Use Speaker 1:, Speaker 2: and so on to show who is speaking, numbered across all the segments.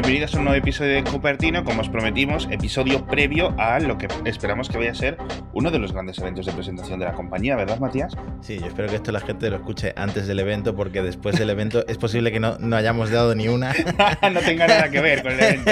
Speaker 1: bienvenidos a un nuevo episodio de Cupertino, como os prometimos, episodio previo a lo que esperamos que vaya a ser uno de los grandes eventos de presentación de la compañía, ¿verdad, Matías?
Speaker 2: Sí, yo espero que esto la gente lo escuche antes del evento, porque después del evento es posible que no, no hayamos dado ni una.
Speaker 1: no tenga nada que ver con el evento.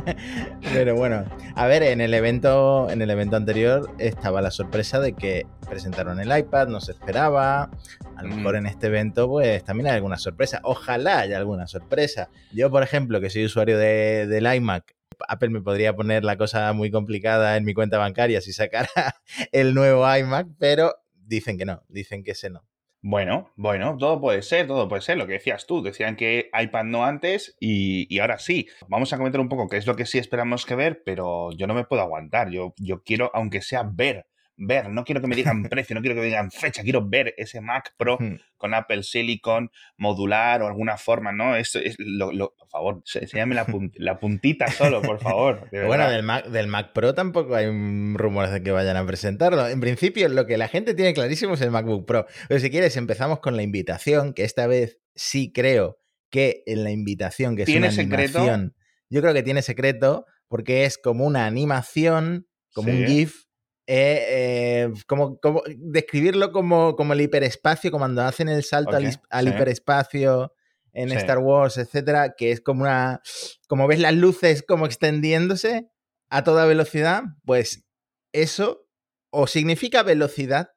Speaker 2: Pero bueno, a ver, en el evento, en el evento anterior estaba la sorpresa de que presentaron el iPad, no se esperaba. A lo mejor
Speaker 1: Mm.
Speaker 2: en este evento, pues también hay alguna sorpresa. Ojalá haya alguna sorpresa. Yo, por ejemplo, que soy usuario de- del iMac, Apple me podría poner la cosa muy complicada en mi cuenta bancaria si sacara el nuevo iMac, pero dicen que no, dicen que ese no.
Speaker 1: Bueno, bueno, todo puede ser, todo puede ser. Lo que decías tú, decían que iPad no antes y, y ahora sí. Vamos a comentar un poco qué es lo que sí esperamos que ver, pero yo no me puedo aguantar. Yo, yo quiero, aunque sea ver, ver. No quiero que me digan precio, no quiero que me digan fecha. Quiero ver ese Mac Pro
Speaker 2: Hmm.
Speaker 1: con Apple Silicon modular o alguna forma, ¿no? Esto es lo, lo- por favor, se- enséñame la, la puntita solo, por favor. de
Speaker 2: Bueno, del Mac, del Mac Pro tampoco hay rumores de que vayan a presentarlo. En principio, lo que la gente tiene clarísimo es el MacBook Pro. Pero si quieres, empezamos con la invitación, que esta vez sí creo que en la invitación, que es
Speaker 1: ¿Tiene
Speaker 2: una
Speaker 1: secreto?
Speaker 2: animación, yo creo que tiene secreto, porque es como una animación, como un. GIF. Eh, eh, como, como describirlo como, como el hiperespacio, como cuando hacen el salto al,
Speaker 1: sí.
Speaker 2: hiperespacio en
Speaker 1: Sí.
Speaker 2: Star Wars, etcétera, que es como una. Como ves las luces como extendiéndose a toda velocidad, pues eso o significa velocidad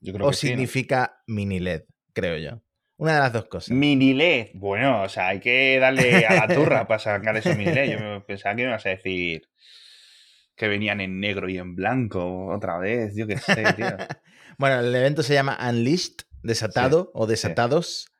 Speaker 1: Yo creo
Speaker 2: o
Speaker 1: que sí, ¿no?
Speaker 2: significa mini LED, creo yo. Una de las dos cosas.
Speaker 1: Mini LED. Bueno, o sea, hay que darle a la turra para sacar esos mini LED. Yo me- pensaba que me ibas a decir que venían en negro y en blanco otra vez. Yo qué sé, tío.
Speaker 2: bueno, el evento se llama Unleashed, desatado o desatados.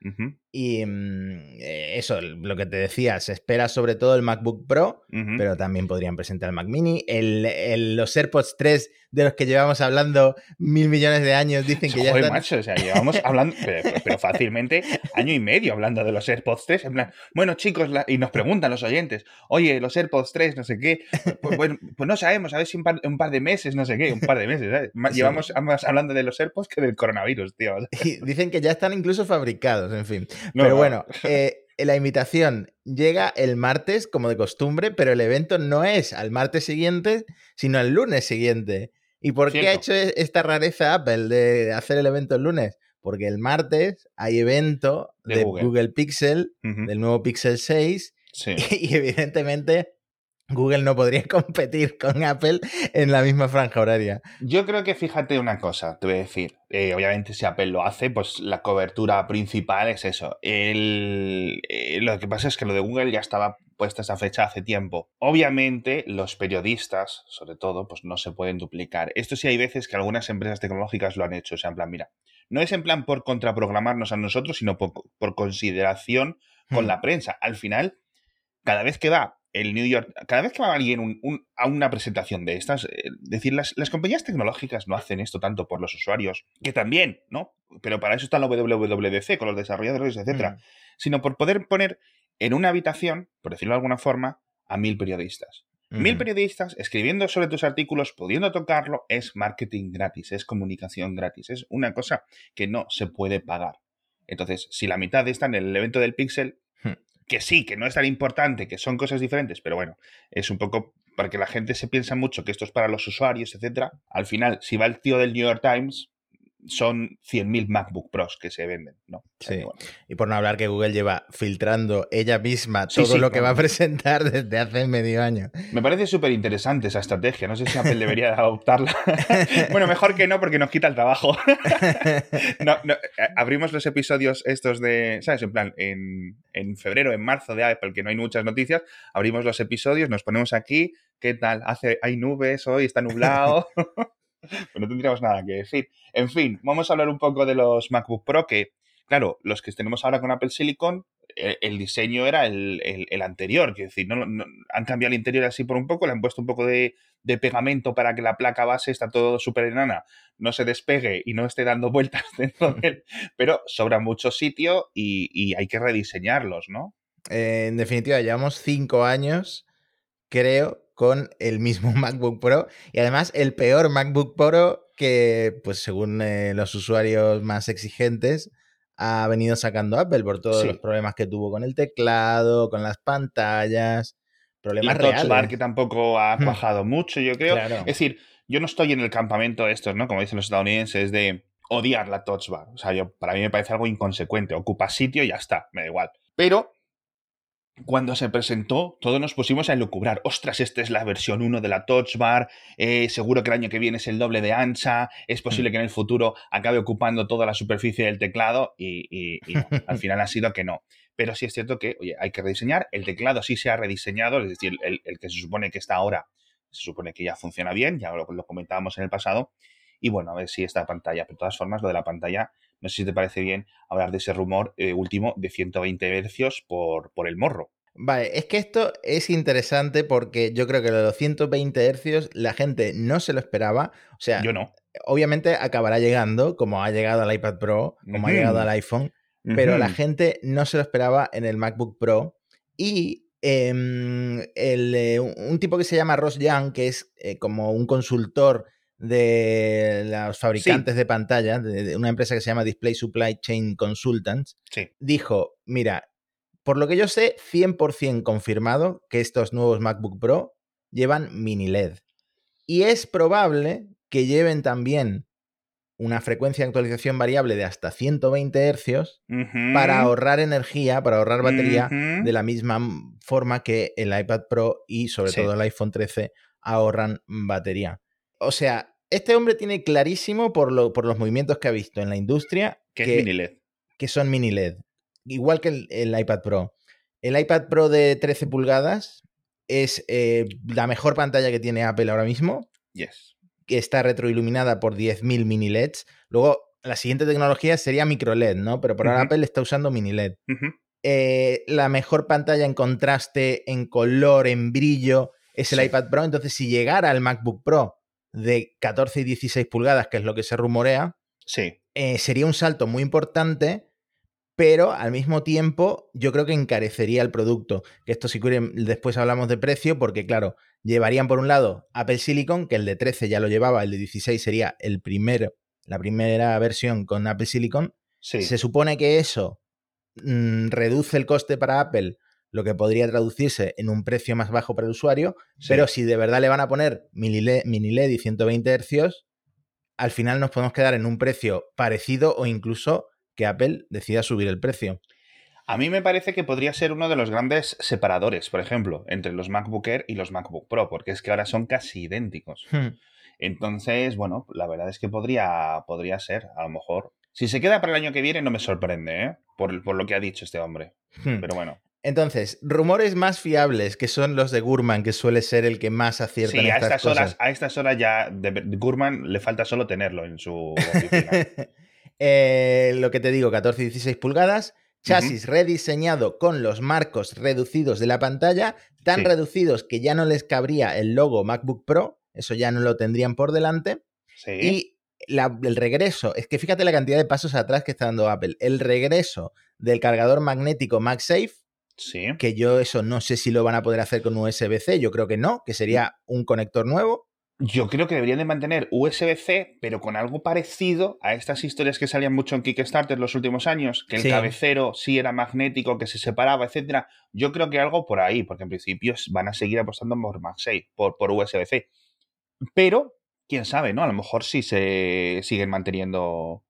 Speaker 2: Eh, eso, lo que te decía, se espera sobre todo el MacBook Pro, pero también podrían presentar el Mac Mini. El, el- los AirPods 3, de los que llevamos hablando mil millones de años, dicen que ya están...
Speaker 1: macho, o sea, llevamos hablando, pero, pero fácilmente año y medio hablando de los AirPods 3, en plan, bueno, chicos, la- y nos preguntan los oyentes, oye, los AirPods 3, no sé qué, pues, bueno, pues no sabemos, a ver si un par, un par de meses, no sé qué, un par de meses, ¿sabes?
Speaker 2: Sí.
Speaker 1: Llevamos más hablando de los AirPods que del coronavirus, tío.
Speaker 2: Y dicen que ya están incluso fabricados, en fin.
Speaker 1: No,
Speaker 2: pero
Speaker 1: no.
Speaker 2: bueno, eh, la invitación llega el martes, como de costumbre, pero el evento no es al martes siguiente, sino al lunes siguiente. ¿Y por qué ha hecho e- esta rareza Apple de hacer el evento el lunes? Porque el martes hay evento
Speaker 1: De
Speaker 2: de,
Speaker 1: Google.
Speaker 2: Google. Pixel, del nuevo Pixel 6,
Speaker 1: Sí.
Speaker 2: y evidentemente Google no podría competir con Apple en la misma franja horaria.
Speaker 1: Yo creo que fíjate una cosa, te voy a decir. Eh, obviamente, si Apple lo hace, pues la cobertura principal es eso. El- eh, lo que pasa es que lo de Google ya estaba puesta esa fecha hace tiempo. Obviamente, los periodistas, sobre todo, pues no se pueden duplicar. Esto sí hay veces que algunas empresas tecnológicas lo han hecho. O sea, en plan, mira, no es en plan por contraprogramarnos a nosotros, sino por, por consideración con
Speaker 2: Hmm.
Speaker 1: la prensa. Al final, cada vez que va el New York, cada vez que va alguien un- un- a una presentación de estas, eh, decir, las, las compañías tecnológicas no hacen esto tanto por los usuarios, que también, ¿no? Pero para eso está la WWDC, con los desarrolladores, etcétera,
Speaker 2: Mm.
Speaker 1: sino por poder poner en una habitación, por decirlo de alguna forma, a mil periodistas. Mil periodistas escribiendo sobre tus artículos, pudiendo tocarlo, es marketing gratis, es comunicación gratis, es una cosa que no se puede pagar. Entonces, si la mitad está en el evento del Pixel. Que sí, que no es tan importante, que son cosas diferentes, pero bueno, es un poco para que la gente se piensa mucho que esto es para los usuarios, etcétera. Al final, si va el tío del New York Times, son 100.000 MacBook Pros que se venden, ¿no? O sea
Speaker 2: Sí.
Speaker 1: bueno.
Speaker 2: Y por no hablar que Google lleva filtrando ella misma todo
Speaker 1: sí,
Speaker 2: lo que va a presentar desde hace medio año.
Speaker 1: Me parece súper interesante esa estrategia. No sé si Apple debería adoptarla. bueno, mejor que no, porque nos quita el trabajo. No, no, eh, abrimos los episodios estos de, ¿sabes? En plan, en, en febrero, en marzo de Apple, que no hay muchas noticias, abrimos los episodios, nos ponemos aquí, ¿qué tal? Hace, hay nubes hoy, está nublado. pues no tendríamos nada que decir. En fin, vamos a hablar un poco de los MacBook Pro, que, claro, los que tenemos ahora con Apple Silicon, eh, el diseño era el, el- el anterior, quiero decir, no, no- han cambiado el interior así por un poco, le han puesto un poco de, de pegamento para que la placa base está todo súper enana, no se despegue y no esté dando vueltas dentro de él, pero sobra mucho sitio y, y hay que rediseñarlos, ¿no?
Speaker 2: Eh, en definitiva, llevamos cinco años, creo, con el mismo MacBook Pro y además el peor MacBook Pro que, pues según eh, los usuarios más exigentes, ha venido sacando Apple por todos
Speaker 1: Sí.
Speaker 2: los problemas que tuvo con el teclado, con las pantallas, problemas
Speaker 1: La Touch
Speaker 2: reales.
Speaker 1: Bar que tampoco ha
Speaker 2: Hmm.
Speaker 1: cuajado mucho, yo creo.
Speaker 2: Claro.
Speaker 1: Es decir, yo no estoy en el campamento de estos, ¿no? Como dicen los estadounidenses, de odiar la Touch Bar. O sea, yo, para mí me parece algo inconsecuente. Ocupa sitio y ya está, me da igual. Pero cuando se presentó, todos nos pusimos a elucubrar. Ostras, esta es la versión 1 de la Touch Bar. eh, seguro que el año que viene es el doble de ancha. Es posible que en el futuro acabe ocupando toda la superficie del teclado. Y, y- y no, al final ha sido que no. Pero sí es cierto que, oye, hay que rediseñar. El teclado sí se ha rediseñado, es decir, el, el que se supone que está ahora, se supone que ya funciona bien, ya lo, lo comentábamos en el pasado. Y bueno, a ver si esta pantalla, pero de todas formas, lo de la pantalla, no sé si te parece bien hablar de ese rumor eh, último de 120 Hz por, por el morro.
Speaker 2: Vale, es que esto es interesante porque yo creo que lo de los 120 hercios la gente no se lo esperaba. O sea,
Speaker 1: Yo no.
Speaker 2: obviamente acabará llegando, como ha llegado al iPad Pro, como ha llegado al iPhone, pero la gente no se lo esperaba en el MacBook Pro. Y em, el, eh, un un tipo que se llama Ross Young, que es eh, como un consultor de los fabricantes de pantallas, de, de una empresa que se llama Display Supply Chain Consultants,
Speaker 1: Sí.
Speaker 2: dijo, mira, por lo que yo sé, 100% confirmado que estos nuevos MacBook Pro llevan mini LED. Y es probable que lleven también una frecuencia de actualización variable de hasta 120 hercios
Speaker 1: Ujú.
Speaker 2: para ahorrar energía, para ahorrar batería, de la misma forma que el iPad Pro y sobre
Speaker 1: Sí.
Speaker 2: todo el iPhone 13 ahorran batería. O sea, este hombre tiene clarísimo por, lo- por los movimientos que ha visto en la industria
Speaker 1: Que
Speaker 2: que,
Speaker 1: es mini LED.
Speaker 2: que son mini LED. Igual que el, el iPad Pro. El iPad Pro de 13 pulgadas es eh, la mejor pantalla que tiene Apple ahora mismo,
Speaker 1: Yes.
Speaker 2: que está retroiluminada por 10.000 mini LEDs. Luego, la siguiente tecnología sería micro LED, ¿no? Pero por ahora. Apple está usando mini LED. Eh, la mejor pantalla en contraste, en color, en brillo, es el
Speaker 1: Sí.
Speaker 2: iPad Pro. Entonces, si llegara al MacBook Pro de 14 y 16 pulgadas, que es lo que se rumorea,
Speaker 1: Sí.
Speaker 2: eh, sería un salto muy importante, pero al mismo tiempo yo creo que encarecería el producto. Que esto si quieren, después hablamos de precio, porque claro, llevarían por un lado Apple Silicon, que el de 13 ya lo llevaba, el de 16 sería el primer, la primera versión con Apple Silicon.
Speaker 1: Sí.
Speaker 2: Se supone que eso mm, reduce el coste para Apple, lo que podría traducirse en un precio más bajo para el usuario,
Speaker 1: Sí.
Speaker 2: pero si de verdad le van a poner mini LED, mini LED y 120 hercios, al final nos podemos quedar en un precio parecido o incluso que Apple decida subir el precio.
Speaker 1: A mí me parece que podría ser uno de los grandes separadores, por ejemplo, entre los MacBook Air y los MacBook Pro, porque es que ahora son casi idénticos.
Speaker 2: Hmm.
Speaker 1: Entonces, bueno, la verdad es que podría, podría ser, a lo mejor. Si se queda para el año que viene, no me sorprende, ¿eh? Por, por lo que ha dicho este hombre.
Speaker 2: Hmm.
Speaker 1: Pero bueno.
Speaker 2: Entonces, rumores más fiables, que son los de Gurman, que suele ser el que más acierta
Speaker 1: Sí,
Speaker 2: en
Speaker 1: a
Speaker 2: estas cosas.
Speaker 1: horas, a estas horas ya de, de Gurman le falta solo tenerlo en su oficina.
Speaker 2: Eh, lo que te digo, 14 y 16 pulgadas, chasis rediseñado con los marcos reducidos de la pantalla, tan
Speaker 1: Sí.
Speaker 2: reducidos que ya no les cabría el logo MacBook Pro, eso ya no lo tendrían por delante,
Speaker 1: Sí.
Speaker 2: y la- el regreso, es que fíjate la cantidad de pasos atrás que está dando Apple, el regreso del cargador magnético MagSafe,
Speaker 1: sí.
Speaker 2: que yo eso no sé si lo van a poder hacer con USB-C, yo creo que no, que sería un conector nuevo.
Speaker 1: Yo creo que deberían de mantener USB-C, pero con algo parecido a estas historias que salían mucho en Kickstarter los últimos años, que el
Speaker 2: Sí.
Speaker 1: cabecero sí era magnético, que se separaba, etcétera. Yo creo que algo por ahí, porque en principio van a seguir apostando por MagSafe, por, por USB-C. Pero, quién sabe, ¿no? A lo mejor sí se siguen manteniendo.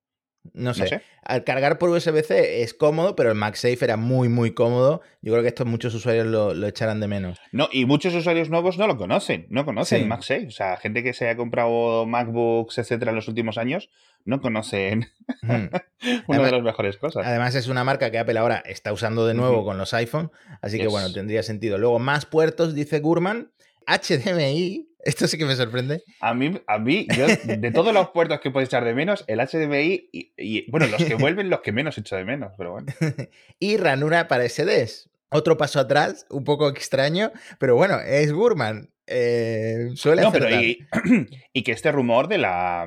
Speaker 2: No sé.
Speaker 1: No sé.
Speaker 2: Al cargar por USB-C es cómodo, pero el MagSafe era muy, muy cómodo. Yo creo que esto muchos usuarios lo, lo echarán de menos.
Speaker 1: No, y muchos usuarios nuevos no lo conocen, no conocen
Speaker 2: Sí.
Speaker 1: MagSafe. O sea, gente que se ha comprado MacBooks, etcétera, en los últimos años, no conocen
Speaker 2: Hmm.
Speaker 1: una
Speaker 2: Además-
Speaker 1: de las mejores cosas.
Speaker 2: Además, es una marca que Apple ahora está usando de nuevo con los iPhone, así que bueno, tendría sentido. Luego, más puertos, dice Gurman. HDMI, esto sí que me sorprende.
Speaker 1: A mí, a mí yo, de todos los puertos que puedes echar de menos, el HDMI y, y, bueno, los que vuelven, los que menos echo de menos, pero bueno.
Speaker 2: Y ranura para SDs. Otro paso atrás, un poco extraño, pero bueno, es Gurman. Eh, suele
Speaker 1: No, pero y, y que este rumor de la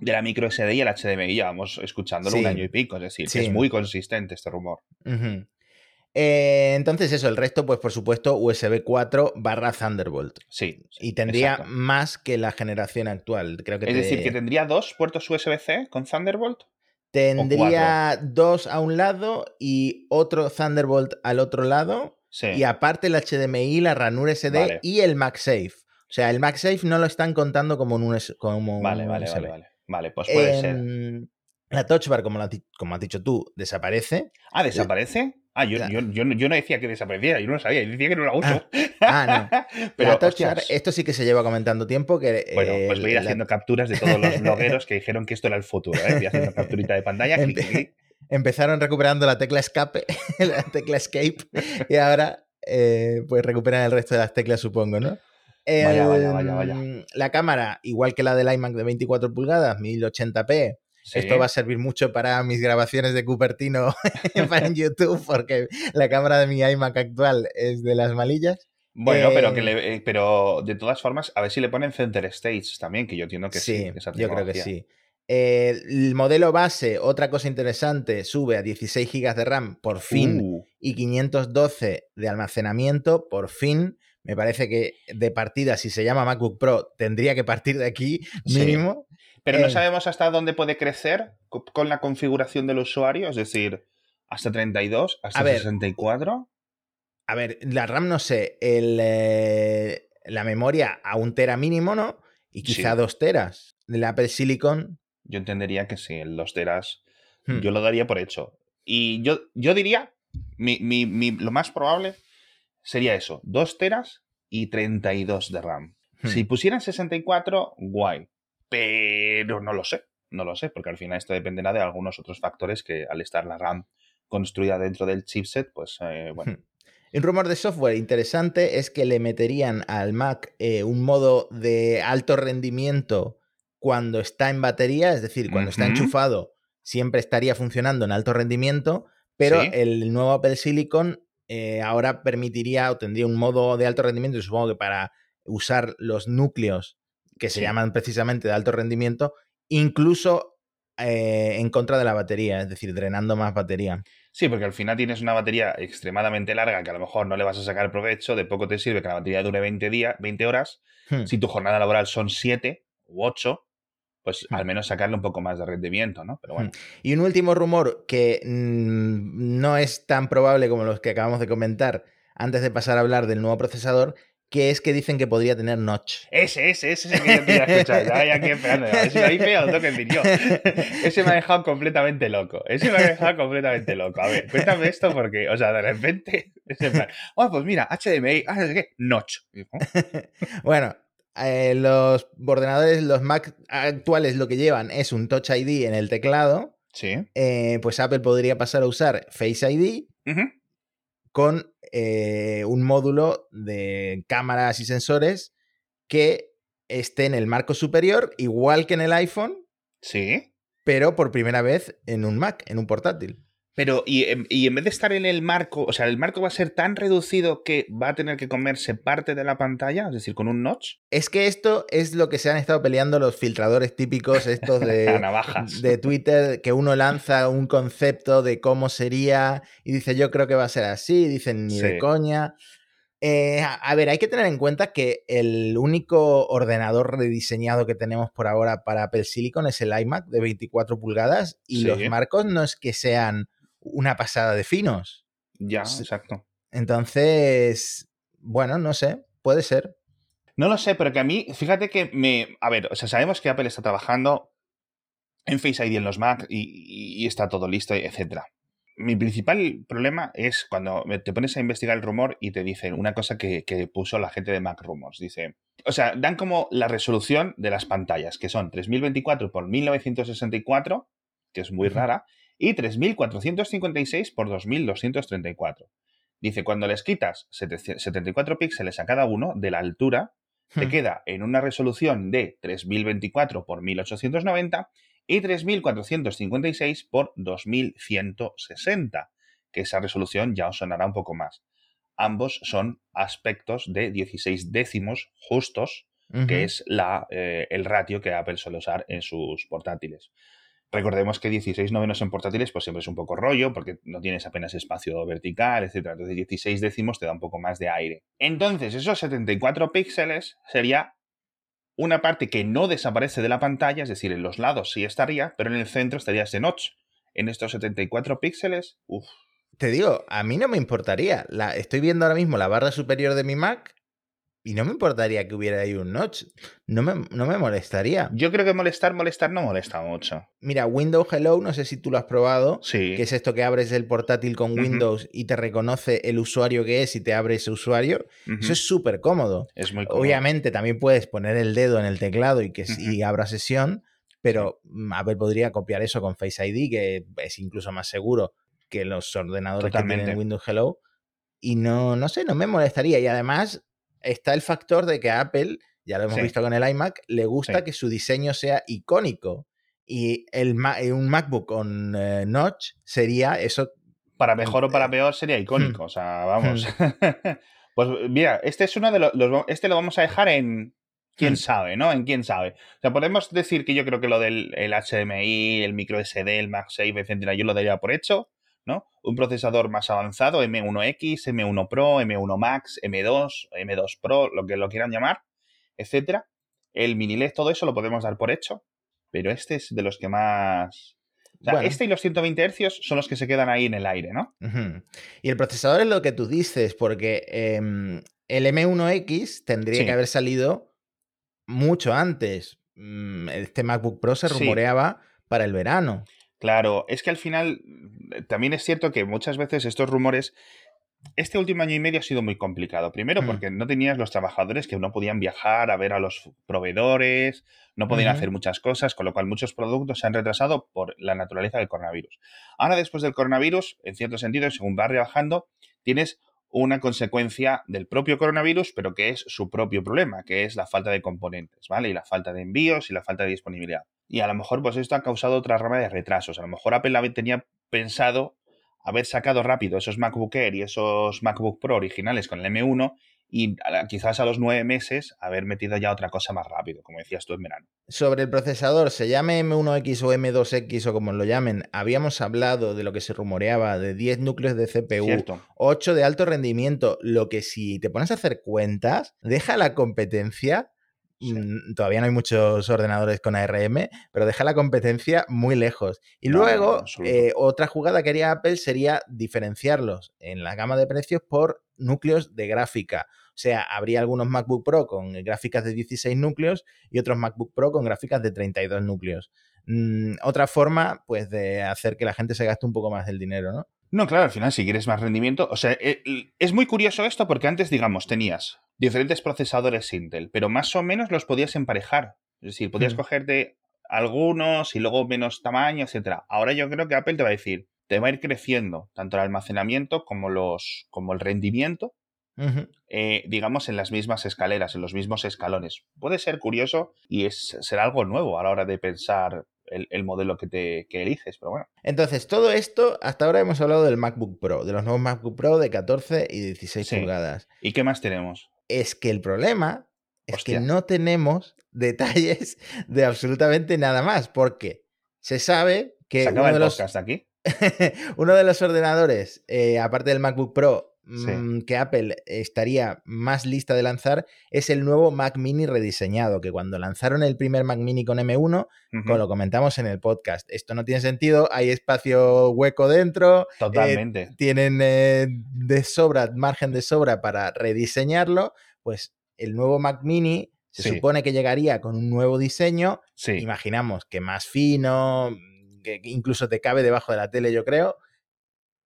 Speaker 1: de la micro SD y el HDMI llevamos escuchándolo
Speaker 2: Sí.
Speaker 1: un año y pico, es decir,
Speaker 2: Sí.
Speaker 1: que es muy consistente este rumor.
Speaker 2: Eh, entonces, eso, el resto, pues por supuesto, USB 4 barra Thunderbolt.
Speaker 1: Sí. sí,
Speaker 2: Y tendría
Speaker 1: exacto.
Speaker 2: más que la generación actual. Creo que
Speaker 1: Es
Speaker 2: te-
Speaker 1: decir, que tendría dos puertos USB-C con Thunderbolt.
Speaker 2: Tendría dos a un lado y otro Thunderbolt al otro lado.
Speaker 1: Sí.
Speaker 2: Y aparte el HDMI, la ranura SD
Speaker 1: Vale.
Speaker 2: y el MagSafe. O sea, el MagSafe no lo están contando como un, US como un
Speaker 1: Vale, vale,
Speaker 2: USB.
Speaker 1: vale, vale. Vale, pues puede ser.
Speaker 2: Em, La Touch Bar, como, como has dicho tú, desaparece.
Speaker 1: Ah, ¿desaparece? Ah, yo,
Speaker 2: la-
Speaker 1: yo, yo, no- yo no decía que desapareciera, yo no lo sabía, yo decía que no la uso.
Speaker 2: ah,
Speaker 1: Pero,
Speaker 2: la Touch Bar,
Speaker 1: hostias,
Speaker 2: esto sí que se lleva comentando tiempo. Que,
Speaker 1: bueno,
Speaker 2: eh,
Speaker 1: pues voy a ir
Speaker 2: la-
Speaker 1: haciendo capturas de todos los blogueros que dijeron que esto era el futuro, ¿eh? Voy haciendo capturita de pantalla, clic,
Speaker 2: Empe-
Speaker 1: clic.
Speaker 2: empezaron recuperando la tecla escape, la tecla escape, y ahora eh, pues recuperan el resto de las teclas, supongo, ¿no?
Speaker 1: Vaya, vaya, vaya, vaya.
Speaker 2: La cámara, igual que la del iMac de 24 pulgadas, 1080p.
Speaker 1: Sí.
Speaker 2: Esto va a servir mucho para mis grabaciones de Cupertino para en YouTube, porque la cámara de mi iMac actual es de las malillas.
Speaker 1: Bueno, pero, que le- eh, pero de todas formas, a ver si le ponen Center Stage también, que yo entiendo que sí.
Speaker 2: sí,
Speaker 1: esa
Speaker 2: yo creo que sí. Eh, el modelo base, otra cosa interesante, sube a 16 GB de RAM, por fin.
Speaker 1: Uh,
Speaker 2: y 512 de almacenamiento, por fin. Me parece que de partida, si se llama MacBook Pro, tendría que partir de aquí
Speaker 1: Sí. Pero no
Speaker 2: Eh,
Speaker 1: sabemos hasta dónde puede crecer co- con la configuración del usuario, es decir, hasta 32, hasta
Speaker 2: A ver.
Speaker 1: 64.
Speaker 2: A ver, la RAM no sé, el, eh, la memoria a un tera mínimo, ¿no? Y quizá
Speaker 1: Sí.
Speaker 2: dos teras. El Apple Silicon.
Speaker 1: Yo entendería que sí, en los teras
Speaker 2: hmm,
Speaker 1: yo lo daría por hecho. Y yo, yo diría, mi, mi- mi- lo más probable sería eso, 2 teras y 32 de RAM.
Speaker 2: hmm.
Speaker 1: Si pusieran 64, guay. Pero no lo sé, no lo sé, porque al final esto dependerá de algunos otros factores que al estar la RAM construida dentro del chipset, pues eh, bueno.
Speaker 2: Hmm. Un rumor de software interesante es que le meterían al Mac eh, un modo de alto rendimiento cuando está en batería, es decir, cuando está enchufado siempre estaría funcionando en alto rendimiento, pero
Speaker 1: Sí.
Speaker 2: el nuevo Apple Silicon eh, ahora permitiría o tendría un modo de alto rendimiento, y supongo que para usar los núcleos que se
Speaker 1: Sí.
Speaker 2: llaman precisamente de alto rendimiento, incluso eh, en contra de la batería, es decir, drenando más batería.
Speaker 1: Sí, porque al final tienes una batería extremadamente larga que a lo mejor no le vas a sacar provecho, de poco te sirve que la batería dure 20, días, 20 horas.
Speaker 2: Hmm.
Speaker 1: Si tu jornada laboral son 7 u 8, pues
Speaker 2: Hmm.
Speaker 1: al menos sacarle un poco más de rendimiento, ¿no? Pero bueno.
Speaker 2: Y un último rumor que mm, no es tan probable como los que acabamos de comentar antes de pasar a hablar del nuevo procesador, que es que dicen que podría tener notch.
Speaker 1: Ese, ese, ese es el que yo escuchar. Ya, ya aquí esperando. A ver si lo dice o lo que yo. Ese me ha dejado completamente loco. Ese me ha dejado completamente loco. A ver, cuéntame esto porque, o sea, de repente, es en plan, oh, pues mira, HDMI, ah, no sé qué, notch. Digo,
Speaker 2: Bueno, eh, los ordenadores, los Mac actuales lo que llevan es un Touch ID en el teclado,
Speaker 1: Sí.
Speaker 2: eh, pues Apple podría pasar a usar Face ID
Speaker 1: Ujú.
Speaker 2: Con eh, un módulo de cámaras y sensores que esté en el marco superior, igual que en el iPhone,
Speaker 1: Sí.
Speaker 2: pero por primera vez en un Mac, en un portátil.
Speaker 1: Pero, y, en- y en vez de estar en el marco, o sea, el marco va a ser tan reducido que va a tener que comerse parte de la pantalla, es decir, con un notch,
Speaker 2: Es que esto es lo que se han estado peleando los filtradores típicos, estos de,
Speaker 1: navajas.
Speaker 2: de Twitter, que uno lanza un concepto de cómo sería y dice yo creo que va a ser así, dicen ni de coña. Eh, a a ver, hay que tener en cuenta que el único ordenador rediseñado que tenemos por ahora para Apple Silicon es el iMac de 24 pulgadas y
Speaker 1: Sí.
Speaker 2: los marcos no es que sean una pasada de finos.
Speaker 1: Ya, exacto.
Speaker 2: Entonces, bueno, no sé, puede ser.
Speaker 1: No lo sé, pero que a mí, fíjate que me. A ver, o sea, sabemos que Apple está trabajando en Face ID en los Mac y, está todo listo, etcétera. Mi principal problema es cuando te pones a investigar el rumor y te dicen una cosa que, que puso la gente de Mac Rumors. Dice. O sea, dan como la resolución de las pantallas, que son 3024 por 1964, que es muy rara, y 3456 por 2234. Dice, cuando les quitas 700 74 píxeles a cada uno de la altura, te
Speaker 2: Hmm.
Speaker 1: queda en una resolución de 3024 por 1890 y 3456 por 2160, que esa resolución ya os sonará un poco más. Ambos son aspectos de 16 décimos justos, que es la, eh, el ratio que Apple suele usar en sus portátiles. Recordemos que 16 novenos en portátiles pues siempre es un poco rollo porque no tienes apenas espacio vertical, etc. Entonces 16 décimos te da un poco más de aire. Entonces esos 74 píxeles sería una parte que no desaparece de la pantalla, es decir, en los lados sí estaría, pero en el centro estaría ese notch. En estos 74 píxeles, uff.
Speaker 2: Te digo, a mí no me importaría. La, estoy viendo ahora mismo la barra superior de mi Mac y no me importaría que hubiera ahí un notch. No me, no me molestaría.
Speaker 1: Yo creo que molestar, molestar no molesta mucho.
Speaker 2: Mira, Windows Hello, no sé si tú lo has probado.
Speaker 1: Sí.
Speaker 2: Que es esto que abres el portátil con. Windows y te reconoce el usuario que es y te abre ese usuario. Eso es súper cómodo.
Speaker 1: Es muy cómodo.
Speaker 2: Obviamente también puedes poner el dedo en el teclado y que abra sesión, pero mm, Apple podría copiar eso con Face ID, que es incluso más seguro que los ordenadores que
Speaker 1: Totalmente.
Speaker 2: tienen Windows Hello. Y no, no sé, no me molestaría. Y además está el factor de que a Apple, ya lo hemos
Speaker 1: Sí.
Speaker 2: visto con el iMac, le gusta
Speaker 1: Sí.
Speaker 2: que su diseño sea icónico. Y el, eh, un MacBook con eh, notch sería eso.
Speaker 1: Para mejor o
Speaker 2: Eh,
Speaker 1: para peor sería icónico.
Speaker 2: hmm.
Speaker 1: O sea, vamos. pues mira, este es uno de los, los- Este lo vamos a dejar en. Quién
Speaker 2: Hmm.
Speaker 1: sabe, ¿no? En quién sabe. O sea, podemos decir que yo creo que lo del el HDMI, el micro SD, el MagSafe, etcétera, yo lo daría por hecho, ¿no? Un procesador más avanzado, M1X, M1 Pro, M1 Max, M2, M2 Pro, lo que lo quieran llamar, etcétera. El mini LED, todo eso lo podemos dar por hecho, pero este es de los que más. O sea,
Speaker 2: Bueno.
Speaker 1: este y los 120 Hz son los que se quedan ahí en el aire, ¿no?
Speaker 2: Y el procesador es lo que tú dices, porque em, el M1X tendría
Speaker 1: Sí.
Speaker 2: que haber salido mucho antes. Mm, Este MacBook Pro se
Speaker 1: Sí.
Speaker 2: rumoreaba para el verano.
Speaker 1: Claro, es que al final eh, también es cierto que muchas veces estos rumores, este último año y medio ha sido muy complicado. Primero
Speaker 2: Mm.
Speaker 1: porque no tenías los trabajadores que no podían viajar a ver a los proveedores, no podían hacer muchas cosas, con lo cual muchos productos se han retrasado por la naturaleza del coronavirus. Ahora después del coronavirus, en cierto sentido, según va rebajando, tienes una consecuencia del propio coronavirus, pero que es su propio problema, que es la falta de componentes, ¿vale? Y la falta de envíos y la falta de disponibilidad. Y a lo mejor, pues esto ha causado otra rama de retrasos. A lo mejor Apple tenía pensado haber sacado rápido esos MacBook Air y esos MacBook Pro originales con el M1 y quizás a los nueve meses haber metido ya otra cosa más rápido, como decías tú en verano.
Speaker 2: Sobre el procesador, se llame M1X o M2X o como lo llamen, habíamos hablado de lo que se rumoreaba de 10 núcleos de CPU,
Speaker 1: ¿Cierto?
Speaker 2: 8 de alto rendimiento, lo que si te pones a hacer cuentas, deja la competencia.
Speaker 1: Sí.
Speaker 2: mm, Todavía no hay muchos ordenadores con ARM, pero deja la competencia muy lejos. Y
Speaker 1: No,
Speaker 2: luego, eh, otra jugada que haría Apple sería diferenciarlos en la gama de precios por núcleos de gráfica. O sea, habría algunos MacBook Pro con gráficas de 16 núcleos y otros MacBook Pro con gráficas de 32 núcleos. Mm, otra forma, pues, de hacer que la gente se gaste un poco más del dinero, ¿no?
Speaker 1: No, claro, al final, si quieres más rendimiento. O sea, eh, es muy curioso esto porque antes, digamos, tenías diferentes procesadores Intel, pero más o menos los podías emparejar. Es decir, podías
Speaker 2: Mm.
Speaker 1: cogerte algunos y luego menos tamaño, etcétera. Ahora yo creo que Apple te va a decir, te va a ir creciendo tanto el almacenamiento como los, como el rendimiento, eh, digamos, en las mismas escaleras, en los mismos escalones. Puede ser curioso y es, será algo nuevo a la hora de pensar el, el modelo que te que eliges, pero bueno.
Speaker 2: Entonces, todo esto, hasta ahora hemos hablado del MacBook Pro, de los nuevos MacBook Pro de 14 y 16
Speaker 1: Sí.
Speaker 2: pulgadas.
Speaker 1: ¿Y qué más tenemos?
Speaker 2: Es que el problema es
Speaker 1: Hostia.
Speaker 2: que no tenemos detalles de absolutamente nada más, porque se sabe que
Speaker 1: ¿Se
Speaker 2: uno
Speaker 1: acaba
Speaker 2: de,
Speaker 1: el
Speaker 2: los,
Speaker 1: podcast aquí?
Speaker 2: uno de los ordenadores, eh, aparte del MacBook Pro,
Speaker 1: Sí.
Speaker 2: mm, que Apple estaría más lista de lanzar, es el nuevo Mac Mini rediseñado, que cuando lanzaron el primer Mac Mini con M1,
Speaker 1: Ujú.
Speaker 2: como lo comentamos en el podcast, esto no tiene sentido, hay espacio hueco dentro,
Speaker 1: Totalmente.
Speaker 2: tienen eh, de sobra, margen de sobra para rediseñarlo, pues el nuevo Mac Mini se
Speaker 1: Sí.
Speaker 2: supone que llegaría con un nuevo diseño,
Speaker 1: sí.
Speaker 2: imaginamos que más fino, que incluso te cabe debajo de la tele, yo creo,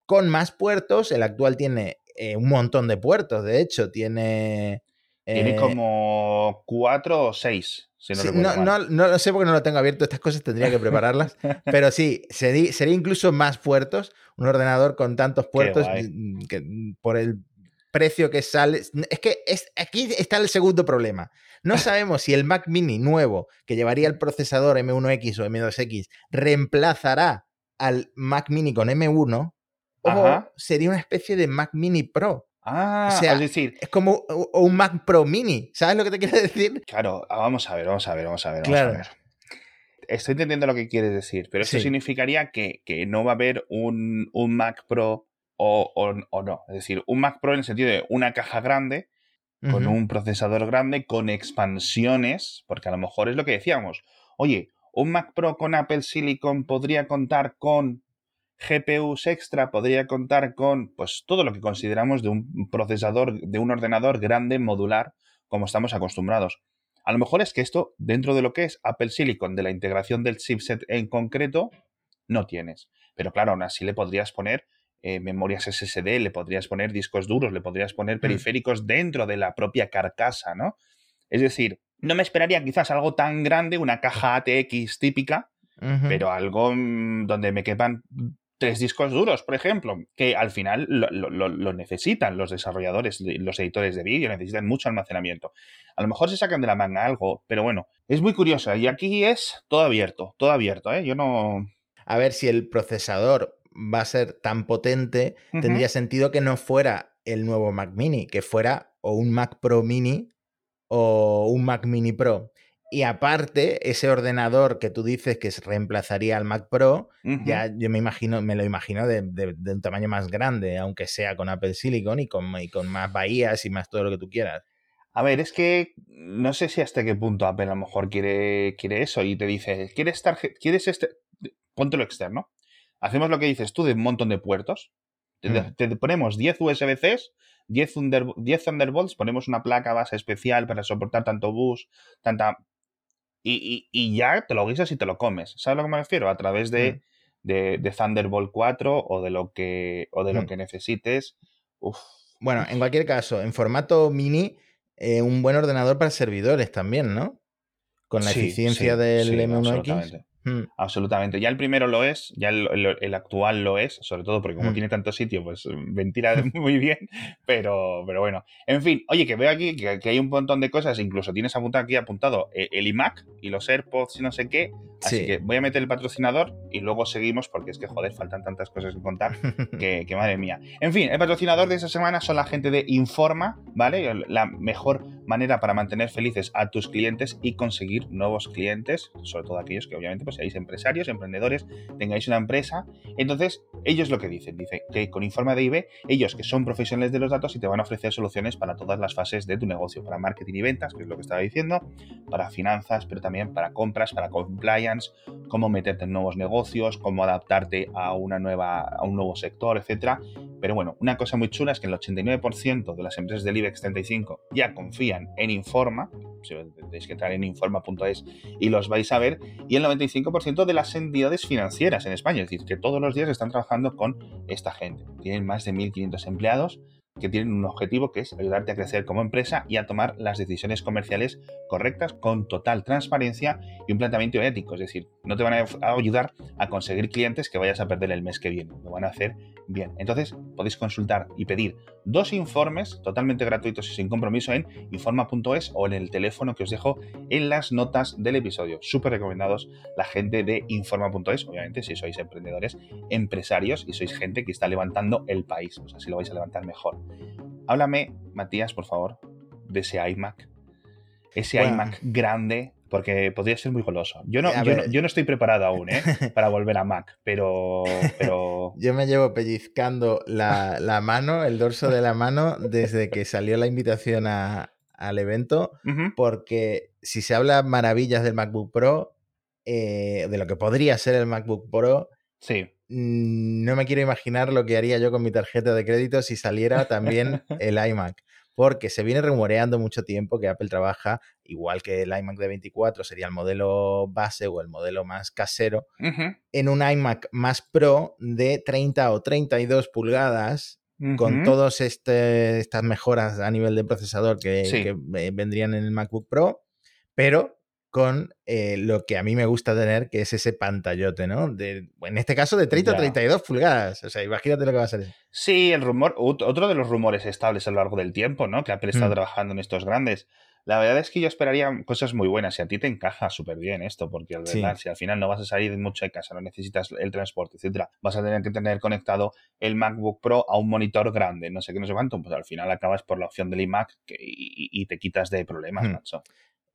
Speaker 2: con más puertos, el actual tiene eh, un montón de puertos, de hecho, tiene...
Speaker 1: Tiene
Speaker 2: eh,
Speaker 1: como cuatro o seis, si no
Speaker 2: Sí, no, no- no lo sé porque no lo tengo abierto, estas cosas tendría que prepararlas. pero sí, seri- sería incluso más puertos, un ordenador con tantos puertos mm, que, mm, por el precio que sale. Es que es, aquí está el segundo problema. No sabemos si el Mac Mini nuevo, que llevaría el procesador M1X o M2X, reemplazará al Mac Mini con M1
Speaker 1: Ajá.
Speaker 2: o sería una especie de Mac Mini Pro.
Speaker 1: Ah,
Speaker 2: O sea,
Speaker 1: es decir,
Speaker 2: Es como un Mac Pro Mini. ¿Sabes lo que te quiero decir?
Speaker 1: claro, ah, vamos a ver, vamos a ver, vamos a ver, vamos
Speaker 2: Claro.
Speaker 1: a ver. Estoy entendiendo lo que quieres decir, pero esto
Speaker 2: Sí.
Speaker 1: significaría que, que no va a haber un, un Mac Pro o, o- o no. Es decir, un Mac Pro en el sentido de una caja grande, con un procesador grande, con expansiones, porque a lo mejor es lo que decíamos. Oye, un Mac Pro con Apple Silicon podría contar con GPUs extra, podría contar con pues todo lo que consideramos de un procesador, de un ordenador grande, modular, como estamos acostumbrados. A lo mejor es que esto, dentro de lo que es Apple Silicon, de la integración del chipset en concreto, no tienes. Pero claro, aún así le podrías poner eh, memorias SSD, le podrías poner discos duros, le podrías poner mm. periféricos dentro de la propia carcasa, ¿no? Es decir, no me esperaría quizás algo tan grande, una caja ATX típica, pero algo mm, donde me quepan tres discos duros, por ejemplo, que al final lo, necesitan los desarrolladores, los editores de vídeo, necesitan mucho almacenamiento. A lo mejor se sacan de la manga algo, pero bueno, es muy curioso. Y aquí es todo abierto, todo abierto, ¿eh? Yo no...
Speaker 2: A ver si el procesador va a ser tan potente, tendría sentido que no fuera el nuevo Mac mini, que fuera o un Mac Pro mini o un Mac mini Pro. Y aparte, ese ordenador que tú dices que reemplazaría al Mac Pro, ya yo me imagino, me lo imagino de, un tamaño más grande, aunque sea con Apple Silicon y con, con más bahías y más todo lo que tú quieras.
Speaker 1: A ver, es que no sé si hasta qué punto Apple a lo mejor quiere, quiere eso y te dice, ¿quieres, estar, ¿quieres este? Ponte lo externo. Hacemos lo que dices tú de un montón de puertos. Te, mm. ponemos 10 USB-Cs, 10, 10 Thunderbolts, ponemos una placa base especial para soportar tanto bus, tanta y, ya te lo guisas y te lo comes. ¿Sabes a lo que me refiero? A través de, mm. Thunderbolt 4 o de lo que, o de lo mm. que necesites.
Speaker 2: Bueno, en cualquier caso, en formato mini, eh, un buen ordenador para servidores también, ¿no? Con la eficiencia del M1X.
Speaker 1: Hmm. Absolutamente. Ya el primero lo es, ya el, actual lo es, sobre todo porque como hmm. tiene tanto sitio, pues ventila muy bien, pero, pero bueno. En fin, oye, que veo aquí que, hay un montón de cosas, incluso tienes apuntado aquí apuntado eh, el iMac y los AirPods y no sé qué, así que voy a meter el patrocinador y luego seguimos porque es que, joder, faltan tantas cosas que contar que, que madre mía. En fin, el patrocinador de esta semana son la gente de Informa, ¿vale? La mejor manera para mantener felices a tus clientes y conseguir nuevos clientes, sobre todo aquellos que obviamente pues seáis empresarios, emprendedores, tengáis una empresa. Entonces, ellos lo que dicen, dice que con Informa de IB, ellos que son profesionales de los datos y te van a ofrecer soluciones para todas las fases de tu negocio, para marketing y ventas, que es lo que estaba diciendo, para finanzas, pero también para compras, para compliance, cómo meterte en nuevos negocios, cómo adaptarte a una nueva a un nuevo sector, etcétera. Pero bueno, una cosa muy chula es que el 89% de las empresas del IBEX 35 ya confían en Informa, si tenéis que entrar en informa.es y los vais a ver, y el 95% de las entidades financieras en España, es decir, que todos los días están trabajando con esta gente. Tienen más de 1.500 empleados que tienen un objetivo que es ayudarte a crecer como empresa y a tomar las decisiones comerciales correctas con total transparencia y un planteamiento ético. Es decir, no te van a ayudar a conseguir clientes que vayas a perder el mes que viene. Lo van a hacer bien. Entonces, podéis consultar y pedir dos informes totalmente gratuitos y sin compromiso en informa.es o en el teléfono que os dejo en las notas del episodio. Súper recomendados la gente de informa.es, obviamente si sois emprendedores, empresarios y sois gente que está levantando el país. Pues así lo vais a levantar mejor. Háblame, Matías, por favor, de ese iMac. Ese iMac grande, porque podría ser muy goloso. Yo no, yo no, estoy preparado aún ¿eh? para volver a Mac, pero, pero...
Speaker 2: Yo me llevo pellizcando la, mano, el dorso de la mano, desde que salió la invitación al evento, porque si se habla maravillas del MacBook Pro, eh, de lo que podría ser el MacBook Pro,
Speaker 1: sí.
Speaker 2: Mm, no me quiero imaginar lo que haría yo con mi tarjeta de crédito si saliera también el iMac. Porque se viene rumoreando mucho tiempo que Apple trabaja, igual que el iMac de 24 sería el modelo base o el modelo más casero, en un iMac más Pro de 30 o 32 pulgadas con todas este, estas mejoras a nivel de procesador que, que, vendrían en el MacBook Pro, pero con eh, lo que a mí me gusta tener, que es ese pantallote, ¿no? De, en este caso de 30 a 32 pulgadas. O sea, imagínate lo que va a ser.
Speaker 1: Sí, el rumor, otro de los rumores estables a lo largo del tiempo, ¿no? Que Apple está mm. trabajando en estos grandes. La verdad es que yo esperaría cosas muy buenas. Y a ti te encaja súper bien esto, porque al verdad, si al final no vas a salir mucho de casa, no necesitas el transporte, etcétera, vas a tener que tener conectado el MacBook Pro a un monitor grande, no sé qué, no sé cuánto, pues al final acabas por la opción del iMac y, te quitas de problemas, hmm. macho.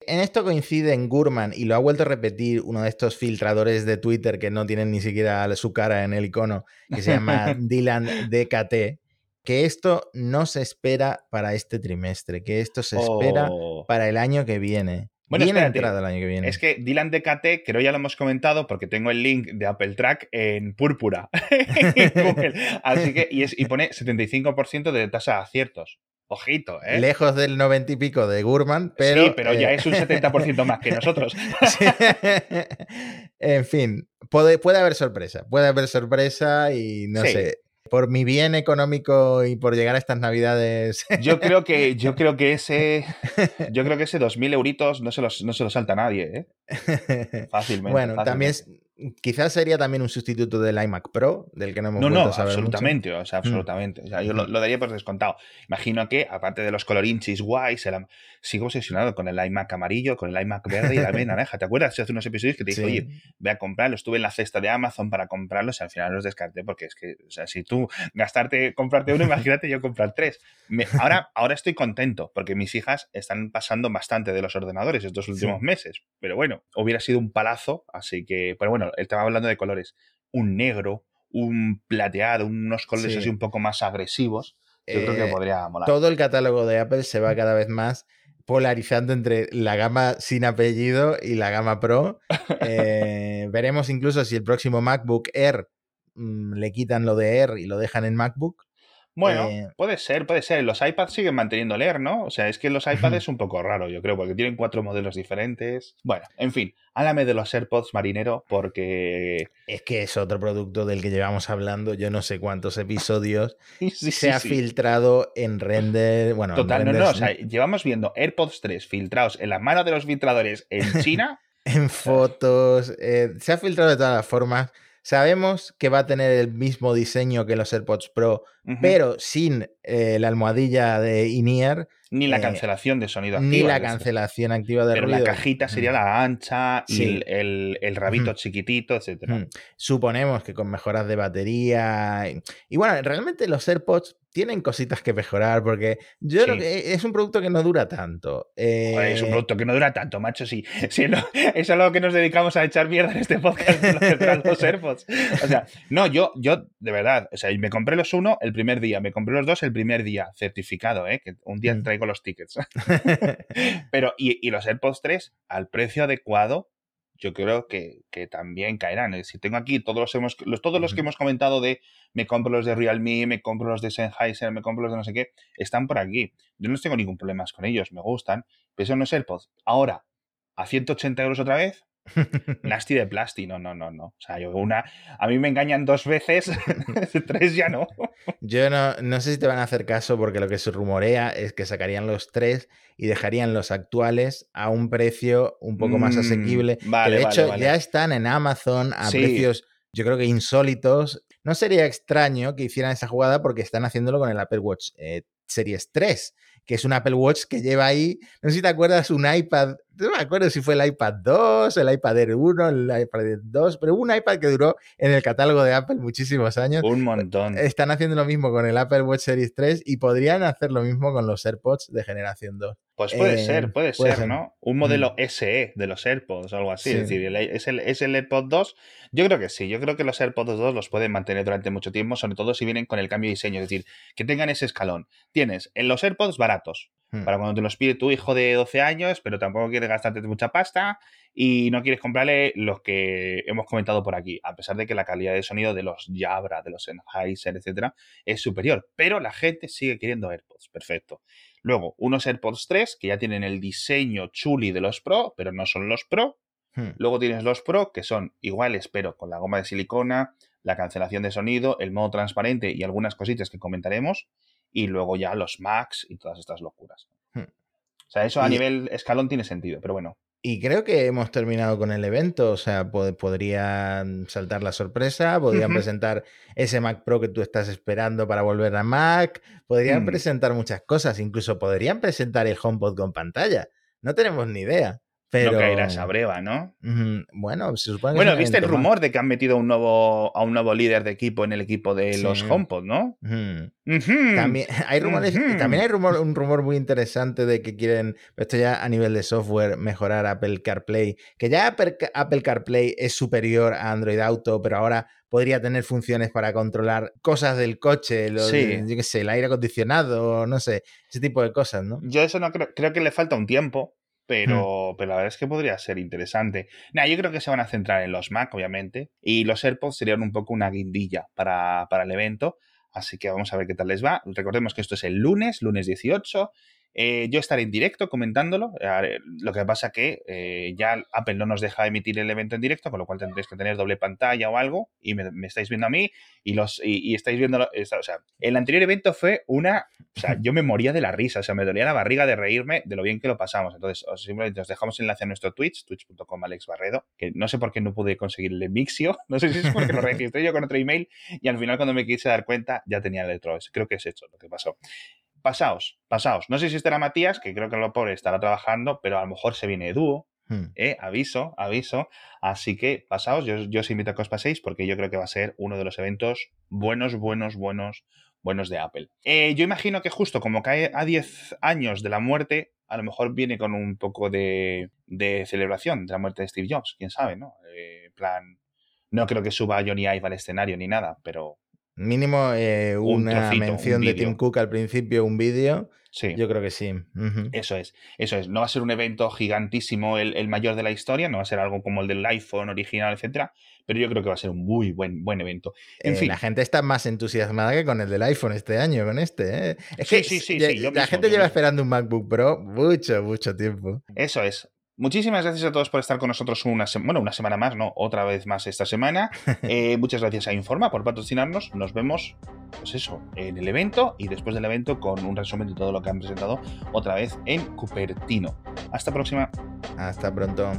Speaker 2: En esto coinciden Gurman y lo ha vuelto a repetir uno de estos filtradores de Twitter que no tienen ni siquiera su cara en el icono, que se llama Dylan DKT, que esto no se espera para este trimestre, que esto se espera
Speaker 1: Oh.
Speaker 2: para el año que viene.
Speaker 1: Bueno, espérate.
Speaker 2: entrada el año que viene.
Speaker 1: Es que Dylan DKT, creo ya lo hemos comentado porque tengo el link de Apple Track en púrpura. Así que, y, es, y pone 75% de tasa de aciertos. Ojito, ¿eh?
Speaker 2: Lejos del 90 y pico de Gurman, pero.
Speaker 1: sí, pero ya
Speaker 2: eh,
Speaker 1: es un 70% más que nosotros.
Speaker 2: sí. en fin, puede, puede haber sorpresa. Puede haber sorpresa y no
Speaker 1: Sí.
Speaker 2: sé. Por mi bien económico y por llegar a estas navidades.
Speaker 1: Yo creo que, yo creo que ese. Yo creo que ese 2.000 euritos no se los, no se los salta a nadie, ¿eh? Fácilmente.
Speaker 2: bueno,
Speaker 1: fácilmente.
Speaker 2: también es- quizás sería también un sustituto del iMac Pro, del que no hemos
Speaker 1: No,
Speaker 2: vuelto
Speaker 1: no,
Speaker 2: a saber mucho.
Speaker 1: absolutamente, o sea, absolutamente. O sea, yo lo,
Speaker 2: Mm.
Speaker 1: lo daría por descontado. Imagino que, aparte de los colorinchis guays, el sigo obsesionado con el iMac amarillo, con el iMac verde y la iMac naranja. ¿Te acuerdas? Hace unos episodios que te dije,
Speaker 2: Sí.
Speaker 1: oye, voy a comprarlo. Estuve en la cesta de Amazon para comprarlos y al final los descarté porque es que, o sea, si tú gastarte, comprarte uno, imagínate yo comprar tres. Me- ahora, ahora estoy contento porque mis hijas están pasando bastante de los ordenadores estos últimos
Speaker 2: Sí.
Speaker 1: meses. Pero bueno, hubiera sido un palazo, así que, pero bueno, estaba hablando de colores. Un negro, un plateado, unos colores
Speaker 2: Sí.
Speaker 1: así un poco más agresivos. Yo creo
Speaker 2: Eh,
Speaker 1: que podría molar.
Speaker 2: Todo el catálogo de Apple se va cada vez más polarizando entre la gama sin apellido y la gama Pro. Eh, veremos incluso si el próximo MacBook Air mm, le quitan lo de Air y lo dejan en MacBook.
Speaker 1: Bueno,
Speaker 2: Eh,
Speaker 1: puede ser, puede ser. Los iPads siguen manteniendo Air, ¿no? O sea, es que los iPads es un poco raro, yo creo, porque tienen cuatro modelos diferentes. Bueno, en fin, háblame de los AirPods marinero porque
Speaker 2: Es que es otro producto del que llevamos hablando yo no sé cuántos episodios.
Speaker 1: Sí, sí,
Speaker 2: se ha
Speaker 1: sí.
Speaker 2: filtrado en render. Bueno, en
Speaker 1: Total, no, o sea, llevamos viendo AirPods 3 filtrados en la mano de los filtradores en China.
Speaker 2: en fotos, eh, se ha filtrado de todas las formas. Sabemos que va a tener el mismo diseño que los AirPods Pro, pero sin eh, la almohadilla de in-ear,
Speaker 1: ni la
Speaker 2: eh,
Speaker 1: cancelación de sonido
Speaker 2: ni
Speaker 1: activa,
Speaker 2: la
Speaker 1: es decir,
Speaker 2: cancelación activa de
Speaker 1: Pero
Speaker 2: ruido.
Speaker 1: la cajita sería
Speaker 2: Mm.
Speaker 1: la ancha y el, el- el rabito chiquitito, etcétera.
Speaker 2: Mm. Suponemos que con mejoras de batería. Y, y bueno, realmente los AirPods tienen cositas que mejorar porque yo
Speaker 1: Sí.
Speaker 2: creo que es un producto que no dura tanto.
Speaker 1: Joder, es un
Speaker 2: Eh,
Speaker 1: producto que no dura tanto, macho. Sí, Sí, no, eso es lo que nos dedicamos a echar mierda en este podcast, de lo que duran los AirPods. O sea, no, yo, yo, de verdad, o sea, me compré los uno el primer día, me compré los dos el primer día, certificado, ¿eh? Que un día traigo los tickets. Pero, y, y los AirPods 3, al precio adecuado, yo creo que, que también caerán. Es decir, tengo aquí todos los, hemos, los, todos los que hemos comentado de me compro los de Realme, me compro los de Sennheiser, me compro los de no sé qué, están por aquí. Yo no tengo ningún problema con ellos, me gustan, pero son los AirPods. Ahora, a 180 euros otra vez, nasty de plasti, no, no, no, no. O sea, yo una, a mí me engañan dos veces, tres ya no.
Speaker 2: Yo no, no sé si te van a hacer caso porque lo que se rumorea es que sacarían los tres y dejarían los actuales a un precio un poco más
Speaker 1: Mm,
Speaker 2: asequible.
Speaker 1: vale,
Speaker 2: que de
Speaker 1: vale,
Speaker 2: hecho
Speaker 1: vale.
Speaker 2: ya están en Amazon a
Speaker 1: Sí.
Speaker 2: precios, yo creo que insólitos. No sería extraño que hicieran esa jugada porque están haciéndolo con el Apple Watch eh, Series 3, que es un Apple Watch que lleva ahí, no sé si te acuerdas, un iPad, no me acuerdo si fue el iPad 2, el iPad Air 1, el iPad Air 2, pero hubo un iPad que duró en el catálogo de Apple muchísimos años.
Speaker 1: Un montón.
Speaker 2: Están haciendo lo mismo con el Apple Watch Series 3 y podrían hacer lo mismo con los AirPods de generación 2.
Speaker 1: Pues puede
Speaker 2: Eh,
Speaker 1: ser, puede,
Speaker 2: puede
Speaker 1: ser,
Speaker 2: ser.
Speaker 1: ¿no? Un modelo SE de los AirPods o algo así.
Speaker 2: Sí.
Speaker 1: Es decir, es, el, es el AirPod 2. Yo creo que sí. Yo creo que los AirPods 2 los pueden mantener durante mucho tiempo, sobre todo si vienen con el cambio de diseño. Es decir, que tengan ese escalón. Tienes en los AirPods baratos,
Speaker 2: Hmm.
Speaker 1: para cuando te los pide tu hijo de 12 años, pero tampoco quieres gastarte mucha pasta y no quieres comprarle los que hemos comentado por aquí, a pesar de que la calidad de sonido de los Jabra, de los Sennheiser, etcétera, es superior. Pero la gente sigue queriendo AirPods. Perfecto. Luego, unos AirPods 3 que ya tienen el diseño chuli de los Pro, pero no son los Pro.
Speaker 2: Hmm.
Speaker 1: Luego tienes los Pro, que son iguales, pero con la goma de silicona, la cancelación de sonido, el modo transparente y algunas cositas que comentaremos. Y luego ya los Max y todas estas locuras.
Speaker 2: Hmm.
Speaker 1: O sea, eso a
Speaker 2: Y-
Speaker 1: nivel escalón tiene sentido, pero bueno.
Speaker 2: Y creo que hemos terminado con el evento, o sea, pod- podrían saltar la sorpresa, podrían presentar ese Mac Pro que tú estás esperando para volver a Mac, podrían
Speaker 1: Mm.
Speaker 2: presentar muchas cosas, incluso podrían presentar el HomePod con pantalla. No tenemos ni idea, Pero...
Speaker 1: No caerá esa breva, ¿no?
Speaker 2: Bueno, se supone que
Speaker 1: Bueno, viste el rumor de que han metido un nuevo, a un nuevo líder de equipo en el equipo de los HomePod, ¿no?
Speaker 2: También hay rumores, también hay rumor, un rumor muy interesante de que quieren, esto ya a nivel de software, mejorar Apple CarPlay. Que ya Apple, CarPlay es superior a Android Auto, pero ahora podría tener funciones para controlar cosas del coche, yo qué sé, el aire acondicionado, no sé, ese tipo de cosas, ¿no?
Speaker 1: Yo eso no creo, creo que le falta un tiempo. Pero, pero la verdad es que podría ser interesante. Nah, yo creo que se van a centrar en los Mac, obviamente, y los AirPods serían un poco una guindilla para, para el evento. Así que vamos a ver qué tal les va. Recordemos que esto es el lunes, lunes 18. Eh, yo estaré en directo comentándolo. Lo que pasa que eh, ya Apple no nos deja emitir el evento en directo, con lo cual tendréis que tener doble pantalla o algo. Y me, estáis viendo a mí y los y, estáis viendo. O sea, el anterior evento fue una. O sea, yo me moría de la risa. O sea, me dolía la barriga de reírme de lo bien que lo pasamos. Entonces, simplemente os dejamos enlace a nuestro Twitch, twitch.com Alex Barredo, que no sé por qué no pude conseguir el Mixio. No sé si es porque lo registré yo con otro email y al final, cuando me quise dar cuenta, ya tenía el otro. Creo que es hecho lo que pasó pasaos, pasaos. No sé si estará Matías, que creo que lo pobre estará trabajando, pero a lo mejor se viene dúo. Hmm. Eh, aviso, aviso. Así que pasaos, yo, os invito a que os paséis porque yo creo que va a ser uno de los eventos buenos, buenos, buenos, buenos de Apple. Eh, yo imagino que justo como cae a 10 años de la muerte, a lo mejor viene con un poco de, celebración de la muerte de Steve Jobs, quién sabe, ¿no? Eh, en plan, no creo que suba Johnny Ive al escenario ni nada, pero
Speaker 2: Mínimo eh, una mención de Tim Cook al principio, un vídeo. Sí. Yo creo que sí.
Speaker 1: Eso es, eso es. No va a ser un evento gigantísimo, el, mayor de la historia, no va a ser algo como el del iPhone original, etcétera, pero yo creo que va a ser un muy buen, buen evento. En
Speaker 2: eh,
Speaker 1: fin.
Speaker 2: La gente está más entusiasmada que con el del iPhone este año, con este. ¿eh?
Speaker 1: sí, sí, sí,
Speaker 2: La gente lleva esperando un MacBook Pro mucho, mucho tiempo.
Speaker 1: Eso es. Muchísimas gracias a todos por estar con nosotros una, bueno, una semana más, ¿no? Otra vez más esta semana. Eh, muchas gracias a Informa por patrocinarnos. Nos vemos, pues eso, en el evento y después del evento con un resumen de todo lo que han presentado otra vez en Cupertino. Hasta próxima.
Speaker 2: Hasta pronto.